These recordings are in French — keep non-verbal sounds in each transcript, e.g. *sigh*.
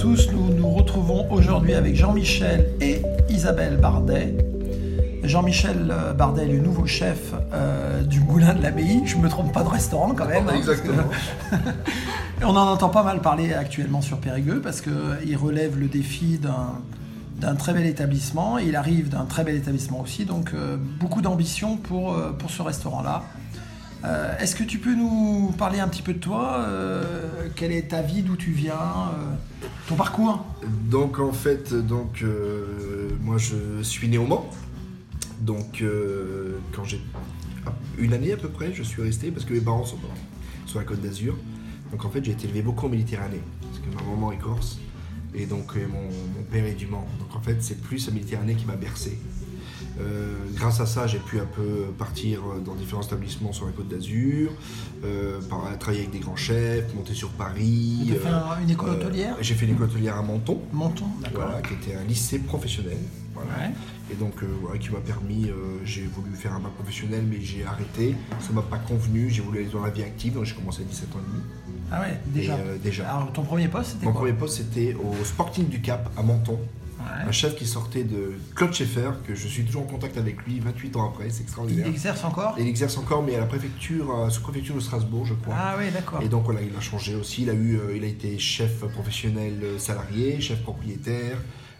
tous, nous nous retrouvons aujourd'hui avec Jean-Michel et Isabelle Bardet. Jean-Michel euh, Bardet est le nouveau chef euh, du Moulin de l'Abbaye. Je ne me trompe pas de restaurant quand même. hein, Exactement. que- *laughs* on en entend pas mal parler actuellement sur Périgueux parce qu'il relève le défi d'un d'un très bel établissement. Il arrive d'un très bel établissement aussi, donc euh, beaucoup d'ambition pour, euh, pour ce restaurant-là. Euh, Est-ce que tu peux nous parler un petit peu de toi euh, Quelle est ta vie D'où tu viens euh, Ton parcours? Donc en fait, donc moi je suis né au Mans. Donc quand j'ai une année à peu près, je suis resté parce que mes parents sont sur la Côte d'Azur. Donc en fait, j'ai été élevé beaucoup en Méditerranée parce que ma maman est corse et donc mon père est du Mans. Donc en fait, c'est plus la Méditerranée qui m'a bercé. Euh, grâce à ça, j'ai pu un peu partir dans différents établissements sur la Côte d'Azur, euh, travailler avec des grands chefs, monter sur Paris. Tu as fait euh, un- une école hôtelière? J'ai fait une école hôtelière à Menton. Menton, d'accord. Voilà, qui était un lycée professionnel. Voilà. Ouais. Et donc, euh, voilà, qui m'a permis, euh, j'ai voulu faire un bac professionnel, mais j'ai arrêté. Ça m'a pas convenu. J'ai voulu aller dans la vie active, donc j'ai commencé à 17 ans et demi. Ah ouais, déjà. Et, euh, déjà. Alors ton premier poste, c'était Mon quoi? premier poste, c'était au Sporting du Cap, à Menton. Ouais. Un chef qui sortait de Claude Schaeffer, que je suis toujours en contact avec lui 28 ans après, c'est Il extraordinaire. exerce encore? Et il exerce encore, mais à la préfecture, la sous-préfecture de Strasbourg, je crois. Ah oui, d'accord. Et donc voilà, il a changé aussi. Il a eu, euh, il a été chef professionnel euh, salarié, chef propriétaire,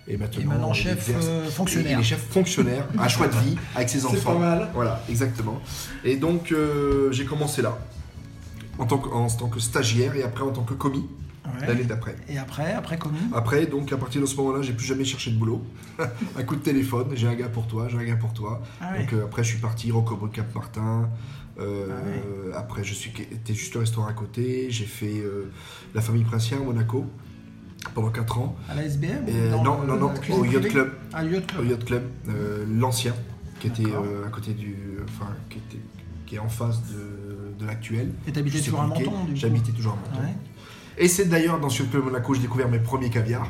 et maintenant, Et maintenant il chef exerce- euh, fonctionnaire. Il est chef fonctionnaire, un choix de vie avec ses *laughs* C'est enfants. pas mal. Voilà, exactement. Et donc euh, j'ai commencé là, en tant, que, en tant que stagiaire et après en tant que commis Ouais. l'année d'après. Et après, après commis Après, donc à partir de ce moment-là, j'ai plus jamais cherché de boulot. *laughs* un coup de téléphone, j'ai un gars pour toi, j'ai un gars pour toi. Ah ouais. Donc euh, après, je suis parti Rocobo Cap Martin. Euh, Ah Après, je suis était juste le restaurant à côté. J'ai fait euh, la famille princière à Monaco pendant 4 ans. À la SBM ou Et, dans non, le- non, non, au Yacht Club. Ah, Yacht Au Club. Yacht Club, l'ancien, qui était à côté du, enfin, qui était, qui est en face de, de l'actuel. Et t'habitais sais toujours à. Menton, du coup? J'habitais toujours à Menton. Et c'est d'ailleurs dans ce club Monaco que j'ai découvert mes premiers caviars.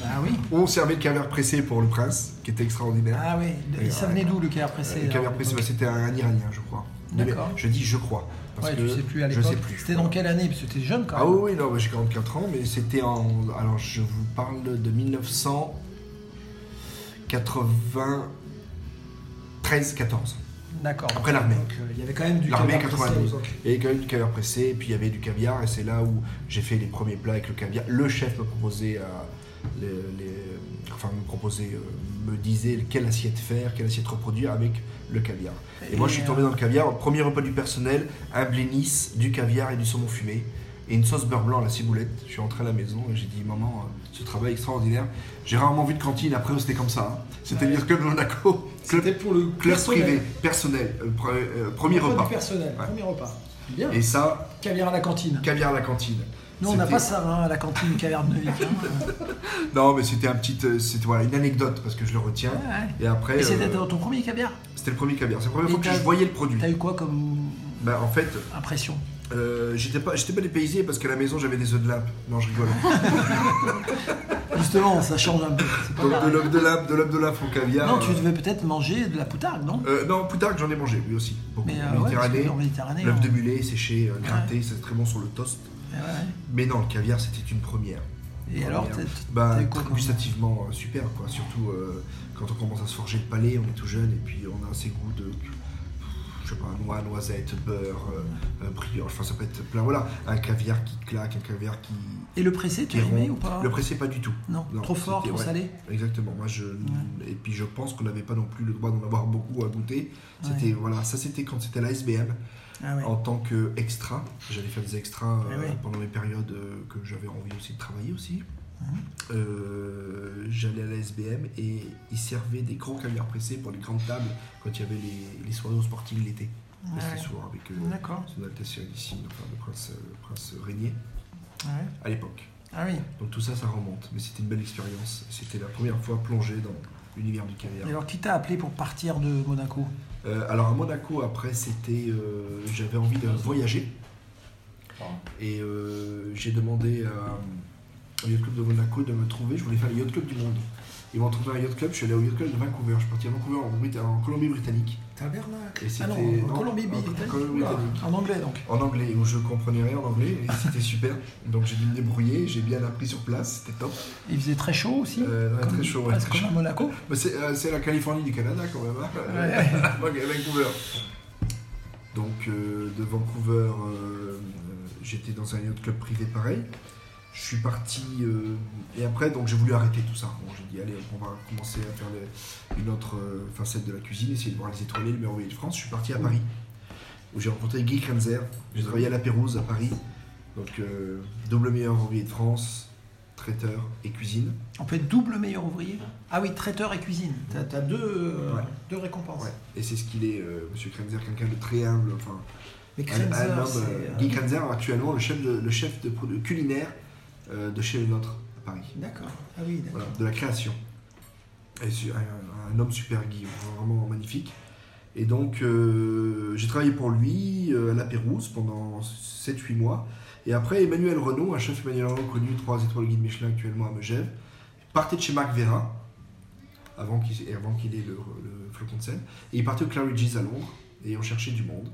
Bah oui. On servait le caviar pressé pour le prince, qui était extraordinaire. Ah oui. Et ça venait d'où le caviar pressé le caviar pressé, bah, c'était un Iranien, je crois. D'accord. Je dis je crois. Parce Ouais, que tu sais plus à Je sais plus. C'était dans quelle année? Parce que t'es jeune quand Ah même. oui, oui, non, bah, j'ai 44 ans, mais c'était en. Alors, je vous parle de 1993-14. D'accord. Après l'armée. Donc euh, il y avait quand même du L'armée, caviar pressé à 92. l'époque. Il y avait quand même du caviar pressé, et puis il y avait du caviar, et c'est là où j'ai fait les premiers plats avec le caviar. Le chef me proposait, euh, les, les- enfin me proposait, euh, me disait quelle assiette faire, quelle assiette reproduire avec le caviar. Et, moi je suis tombé dans le caviar. Premier repas du personnel, un blénis, du caviar et du saumon fumé. Et une sauce beurre blanc à la ciboulette. Je suis rentré à la maison et j'ai dit Maman, euh, ce travail extraordinaire. J'ai rarement vu de cantine après où c'était comme ça. hein. C'était Ouais. le Club Monaco. Club, C'était pour le club personnel. privé, personnel. euh, pre- euh, premier Repas repas. personnel, Ouais. premier repas. Bien. Et ça, Caviar à la cantine. caviar à la cantine. Nous, on n'a pas ça hein, à la cantine caviar de Neuvik. hein. *laughs* Non, mais c'était un petit, c'était voilà, une anecdote parce que je le retiens. Ouais, ouais. Et après, Et c'était euh, dans ton premier caviar? c'était le premier caviar. C'est la première Et fois que je voyais le produit. T'as eu quoi comme Ben, en fait, impression? Euh, j'étais pas, j'étais pas dépaysé parce qu'à la maison j'avais des œufs de lampe. Non, je rigole. *laughs* Justement, ça change un peu. Donc de l'œuf de lampe, de l'œuf de lampe au caviar. Non, tu euh, devais peut-être manger de la poutargue, non? Euh, non, plus tard que j'en ai mangé, oui aussi. Beaucoup. Mais euh, ouais, Méditerranée, Méditerranée. l'œuf on- de mulet séché, gratté, c'est très bon sur le toast. Ouais, ouais. Mais non, le caviar c'était une première. Et alors, Première. Bah, quoi gustativement super quoi. Surtout quand on commence à se forger le palais, on est tout jeune et puis on a ces goûts de je sais pas, noix, noisettes, beurre, euh, euh, brioche, enfin ça peut être plein. Voilà, un caviar qui claque, un caviar qui, Et le pressé, tu aimé ou pas Le pressé pas du tout. Non, Non, trop fort, trop ouais. salé Exactement. Moi je et puis je pense qu'on n'avait pas non plus le droit d'en avoir beaucoup à goûter. C'était voilà, ça c'était quand c'était la SBM Ah en tant que extra. J'allais faire des extras euh, Eh oui. pendant mes périodes euh, que j'avais envie aussi de travailler aussi. Euh, J'allais à la SBM et ils servaient des gros caviars pressés pour les grandes tables quand il y avait les, les soirées au sporting l'été. Ouais. C'était souvent avec euh, son Altesse Sérénissime, enfin le prince, le prince Régnier Ouais. à l'époque. Ah oui. Donc tout ça, ça remonte. Mais c'était une belle expérience. C'était la première fois plongée dans l'univers du Et caviar. alors, qui t'a appelé pour partir de Monaco? Euh, alors à Monaco, après, c'était, euh, j'avais envie de voyager. Et euh, j'ai demandé à, au Yacht Club de Monaco de me trouver. Je voulais faire le Yacht Club du monde. Ils m'ont trouvé un yacht club, je suis allé au yacht club de Vancouver. Je suis parti à Vancouver en, Brit- en Colombie-Britannique. Tabernacle. Ah non, en Colombie-Britannique. en anglais donc. En anglais, où je comprenais rien en anglais, et c'était super. Donc j'ai dû me débrouiller, j'ai bien appris sur place, c'était top. Il faisait très chaud aussi. Euh, comme- très chaud, ouais, presque très comme chaud. à Monaco. C'est euh, c'est la Californie du Canada quand même, hein. Ouais. *laughs* Ok, Vancouver. Donc euh, de Vancouver, j'étais dans un yacht club privé pareil. Je suis parti euh, et après donc j'ai voulu arrêter tout ça. Bon, j'ai dit allez on va commencer à faire une autre euh, facette de la cuisine, essayer de voir les étoilés, le meilleur ouvrier de France. Je suis parti à Paris où j'ai rencontré Guy Krenzer. J'ai travaillé à la Pérouse à Paris. Donc euh, double meilleur ouvrier de France, traiteur et cuisine. On peut être double meilleur ouvrier? Ah oui, traiteur et cuisine. T'as as deux, Ouais. deux récompenses. Ouais. Et c'est ce qu'il est, Monsieur Krenzer, quelqu'un de très humble. Enfin, Mais un, un Krenzer, homme, Guy Krenzer, actuellement le chef de, le chef de, culinaire de chez Le Nôtre à Paris. D'accord. Ah oui, d'accord. Voilà, de la création. Et un, un homme super Guy, vraiment magnifique. Et donc, euh, j'ai travaillé pour lui euh, à la Pérouse pendant 7-8 mois. Et après, Emmanuel Renault, un chef Emmanuel Renault connu, 3 étoiles guide Michelin actuellement à Megève, partait de chez Marc Vera, avant qu'il avant qu'il ait le, le flocon de sel. Et il partait au Claridge's à Londres, et on cherchait du monde.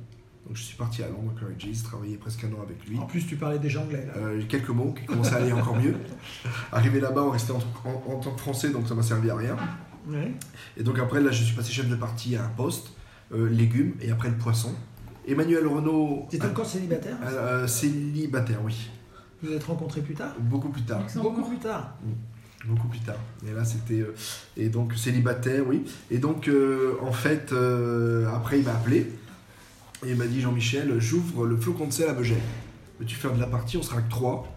Donc je suis parti à Londres au Claridge's, travaillé presque un an avec lui. En plus, tu parlais déjà anglais là. Euh, quelques mots qui commençaient à aller encore mieux. *laughs* Arrivé là-bas, on restait en, en- en tant que français, donc ça m'a servi à rien. Ouais. Et donc après, là, je suis passé chef de partie à un poste, euh, légumes, et après le poisson. Emmanuel Renault, T'étais encore célibataire euh, euh, célibataire, oui. Vous vous êtes rencontrés plus tard Beaucoup plus tard. Beaucoup plus tard. Beaucoup plus tard. Et là, c'était. euh, et donc, célibataire, oui. Et donc, euh, en fait, euh, après, il m'a appelé. Et il m'a dit Jean-Michel, j'ouvre le flocon de sel à Megève. Veux-tu faire de la partie? On sera que trois.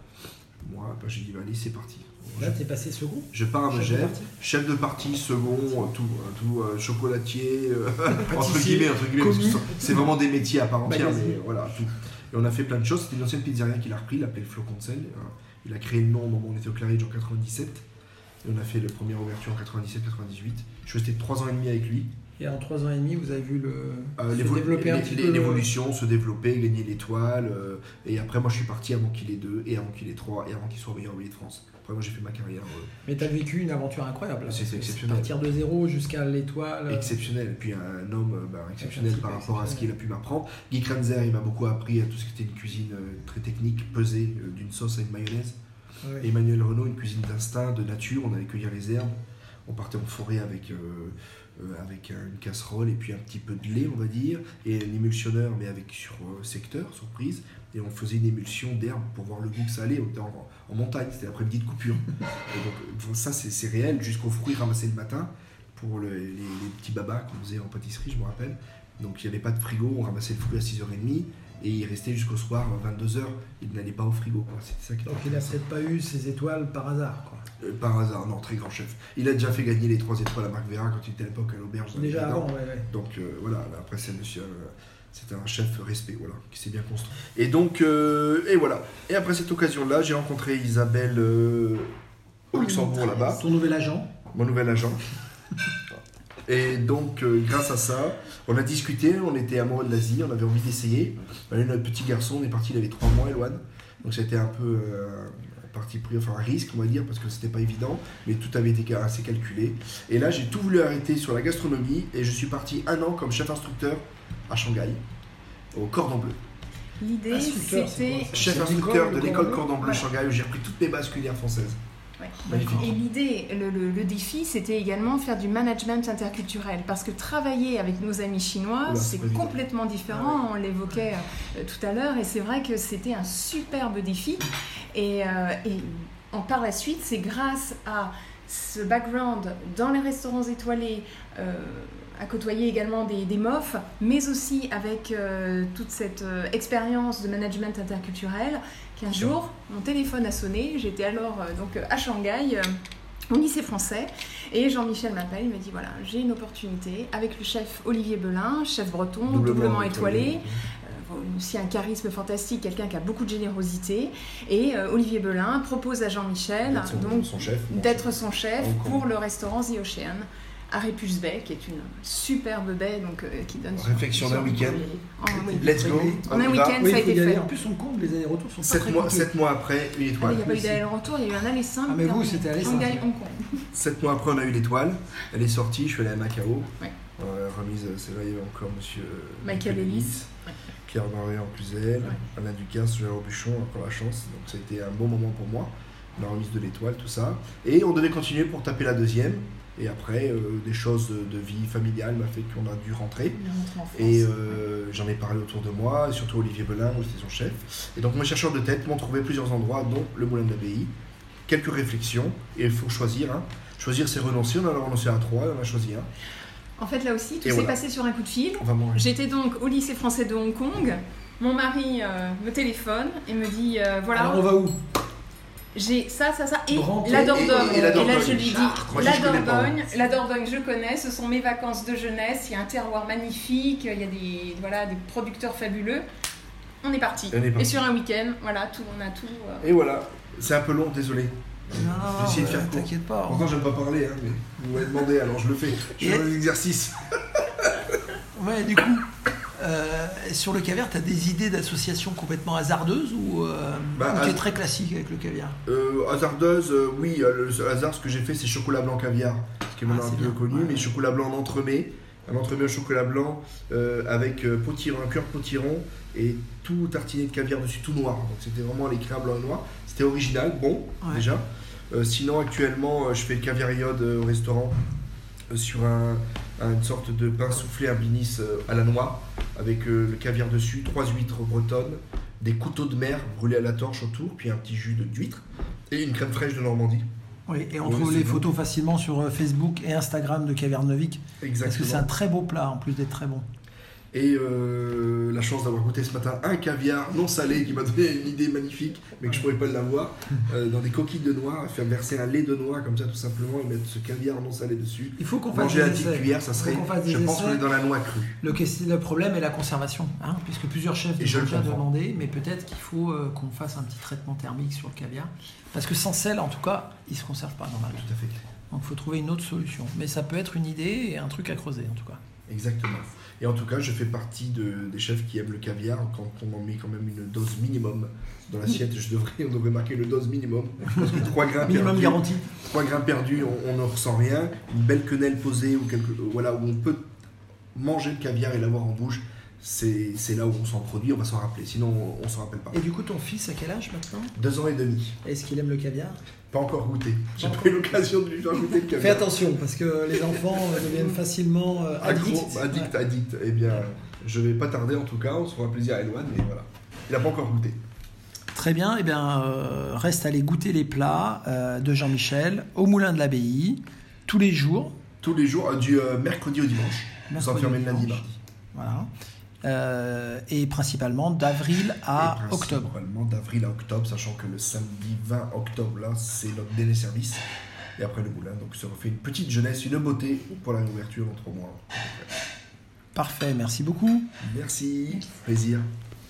Moi, bah, j'ai dit, bah, allez, c'est parti. Là, t'es passé second? Je pars à Chef de Megève, partie? chef de partie, second, euh, tout, euh, tout euh, chocolatier, euh, *laughs* entre guillemets, entre guillemets, c'est- vraiment des métiers à part entière, mais voilà, tout. Et on a fait plein de choses. C'était une ancienne pizzeria qu'il a repris, il l'appelait le Flocon de sel. Euh, Il a créé le nom au moment où on était au Claridge en 97. Et on a fait la première ouverture en 97-98. Je suis resté 3 ans et demi avec lui. Et en trois ans et demi, vous avez vu le Euh, se développer un l'é- petit l'é- peu. L'évolution, se développer, gagner l'étoile. euh, et après, moi, je suis parti avant qu'il ait deux, et avant qu'il ait trois, et avant qu'il soit meilleur ouvrier de France. Après, moi, j'ai fait ma carrière euh, Mais t'as vécu une aventure incroyable. C'est parce que exceptionnel. Partir de zéro jusqu'à l'étoile. exceptionnel. Et puis un homme bah, exceptionnel par rapport à ce qu'il a pu m'apprendre. Guy Krenzer, il m'a beaucoup appris à tout ce qui était une cuisine très technique, pesée d'une sauce à une mayonnaise. Emmanuel Renault, une cuisine d'instinct, de nature. On allait cueillir les herbes. On partait en forêt avec, avec euh, une casserole et puis un petit peu de lait, on va dire, et un émulsionneur, mais avec sur euh, secteur, sur prise. Et on faisait une émulsion d'herbes pour voir le goût que ça allait. On était en, en montagne, c'était l'après-midi de coupure. *laughs* et donc, ça, c'est c'est réel, jusqu'aux fruits ramassés le matin pour le- les, les petits babas qu'on faisait en pâtisserie, je me rappelle. Donc il n'y avait pas de frigo, on ramassait le fruit à 6h30 et il restait jusqu'au soir 22h. Il n'allait pas au frigo. quoi. C'était ça qui était Donc il a intéressant. peut-être pas eu ses étoiles par hasard. Quoi. Euh, par hasard, non, très grand chef. Il a déjà fait gagner les 3 étoiles à Marc Vera quand il était à l'époque à l'auberge. Déjà avant, ouais, ouais. Donc euh, voilà, là, après c'est monsieur, euh, c'était un chef respect, voilà, qui s'est bien construit. Et donc, euh, et voilà. Et après cette occasion-là, j'ai rencontré Isabelle au Luxembourg là-bas, Ton nouvel agent. mon nouvel agent. *laughs* Et donc, euh, grâce à ça, on a discuté, on était amoureux de l'Asie, on avait envie d'essayer. On avait notre petit garçon, on est parti, il avait 3 mois, Eloane. Donc c'était un peu euh, un parti pris, enfin un risque, on va dire, parce que c'était pas évident, mais tout avait été assez calculé. Et là, j'ai tout voulu arrêter sur la gastronomie et je suis parti un an comme chef instructeur à Shanghai, au Cordon Bleu. L'idée, c'était. Chef C'est instructeur de le l'école Cordon Bleu? Shanghai où j'ai repris toutes mes bases culinaires françaises. Ouais. Et l'idée, le, le- le défi, c'était également faire du management interculturel. Parce que travailler avec nos amis chinois, c'est complètement différent. On l'évoquait euh, tout à l'heure. Et c'est vrai que c'était un superbe défi. Et, euh, et en- par la suite, c'est grâce à ce background dans les restaurants étoilés, euh, à côtoyer également des, des MOF, mais aussi avec euh, toute cette euh, expérience de management interculturel, qu'un Sûr. jour, mon téléphone a sonné. J'étais alors euh, donc à Shanghai. euh, au lycée français et Jean-Michel m'appelle, il me dit voilà j'ai une opportunité avec le chef Olivier Belin, chef breton, doublement, étoilé, euh, aussi un charisme fantastique, quelqu'un qui a beaucoup de générosité. Et euh, Olivier Belin propose à Jean-Michel D'être son, donc son chef. pour le restaurant The Ocean à Répulse-Bay, qui est une superbe baie donc, euh, qui donne Réflexion d'un week-end. En un week-end. Let's go. En un week-end. Oui, ça a été fait. En plus, on compte, les allers-retours sont pas Sept très mois, compliqués. sept mois après, une Ah, étoile. Il n'y a pas eu d'aller-retour, il y a eu un aller simple. Ah, mais vous, c'était aller simple. Hong Kong. Sept mois après, on a eu l'étoile. Elle est sortie, je suis allé à Macao. Ouais. Euh, remise, euh, c'est là, il y avait encore monsieur euh, Michael Ellis. Ouais. Pierre Barré en plus elle, Ouais. Alain Ducasse, Gérard Buchon, encore la chance. Donc ça a été un bon moment pour moi. La remise de l'étoile, tout ça. Et on devait continuer pour taper la deuxième. Et après, euh, des choses de, de vie familiale m'a fait qu'on a dû rentrer. En. Et euh, j'en ai parlé autour de moi, et surtout Olivier Belin, où c'était son chef. Et donc mes chercheurs de tête m'ont trouvé plusieurs endroits, dont le Moulin de l'Abbaye. Quelques réflexions, et il faut choisir. hein. Choisir, c'est renoncer. On en a renoncé à trois, on a choisi un. En fait, là aussi, tout s'est voilà. passé sur un coup de fil. J'étais donc au lycée français de Hong Kong. Mon mari euh, me téléphone et me dit euh, voilà, Alors, on va où? J'ai ça, ça, ça, et Branté la Dordogne. et- et la là, Dordogne. je lui dis. Moi, la je. Dordogne, la Dordogne, je connais. Ce sont mes vacances de jeunesse. Il y a un terroir magnifique. Il y a des, voilà, des producteurs fabuleux. On est parti. On est Et sur un week-end, voilà, tout, on a tout. euh, Et voilà. C'est un peu long, désolé. Non, de euh, court. T'inquiète pas. Pourtant, j'aime pas parler, hein, mais vous m'avez demandé, alors je le fais. Je fais Et- un exercice. Ouais, du coup, euh, sur le caviar, t'as des idées d'associations complètement hasardeuses ou, euh, Bah, ou très classique avec le caviar? Euh, hasardeuse, euh, oui, euh, le hasard, ce que j'ai fait, c'est chocolat blanc caviar, ce qui est Ah, maintenant un peu bien. connu, Ouais. mais chocolat blanc en entremets, un entremets au chocolat blanc avec potiron, un cœur potiron et tout tartiné de caviar dessus, tout noir. Donc c'était vraiment les crins blanc et noir. C'était original, bon, Ouais. déjà. Sinon, actuellement, je fais le caviar iode au restaurant sur un- une sorte de pain soufflé, un blinis euh, à la noix, avec euh, le caviar dessus, trois huîtres bretonnes, des couteaux de mer brûlés à la torche autour, puis un petit jus de- d'huître et une crème fraîche de Normandie. Oui, et on Oui, trouve les bon. photos facilement sur euh, Facebook et Instagram de Caviar Novik. Parce que Exactement. c'est un très beau plat en plus d'être très bon. Et euh, la chance d'avoir goûté ce matin un caviar non salé qui m'a donné une idée magnifique, mais que je pourrais pas l'avoir, *laughs* euh, dans des coquilles de noix, faire verser un lait de noix comme ça tout simplement et mettre ce caviar non salé dessus. Il faut qu'on fasse Manger des à petite essais. cuillère, ça serait. Je pense qu'on est dans la noix crue. Le, problème est la conservation, hein, puisque plusieurs chefs Et ont déjà demandé, mais peut-être qu'il faut euh, qu'on fasse un petit traitement thermique sur le caviar. Parce que sans sel, en tout cas, il se conserve pas normalement. Tout à fait. Donc il faut trouver une autre solution. Mais ça peut être une idée et un truc à creuser en tout cas. Exactement. Et en tout cas, je fais partie de, des chefs qui aiment le caviar. Quand on en met quand même une dose minimum dans l'assiette, je devrais, on devrait marquer le dose minimum. Parce que 3 grains Minimum perdus, garanti. trois grains perdus, on, on ne ressent rien. Une belle quenelle posée ou quelque, voilà, où on peut manger le caviar et l'avoir en bouche, c'est là où on s'en produit, on va s'en rappeler. Sinon, on, on s'en rappelle pas. Et du coup, ton fils, à quel âge maintenant? Deux ans et demi. Est-ce qu'il aime le caviar? Pas encore goûté. J'ai Pas pas eu l'occasion de lui faire goûter le caviar. Fais attention, parce que les enfants euh, deviennent facilement euh, addicts. addict, addict. Eh bien, je vais pas tarder en tout cas. On se fera plaisir à Eloane, mais voilà. Il a pas encore goûté. Très bien, et bien euh, reste à aller goûter les plats euh, de Jean-Michel au Moulin de l'Abbaye, tous les jours. Tous les jours, du mercredi au dimanche. Mercredi enfermez au le lundi. Voilà. Euh, et principalement d'avril à octobre. Principalement d'avril à octobre, sachant que le samedi 20 octobre, là, c'est notre dernier service. Et après le moulin, donc ça refait une petite jeunesse, une beauté pour la réouverture dans trois mois. Parfait, merci beaucoup. Merci, plaisir.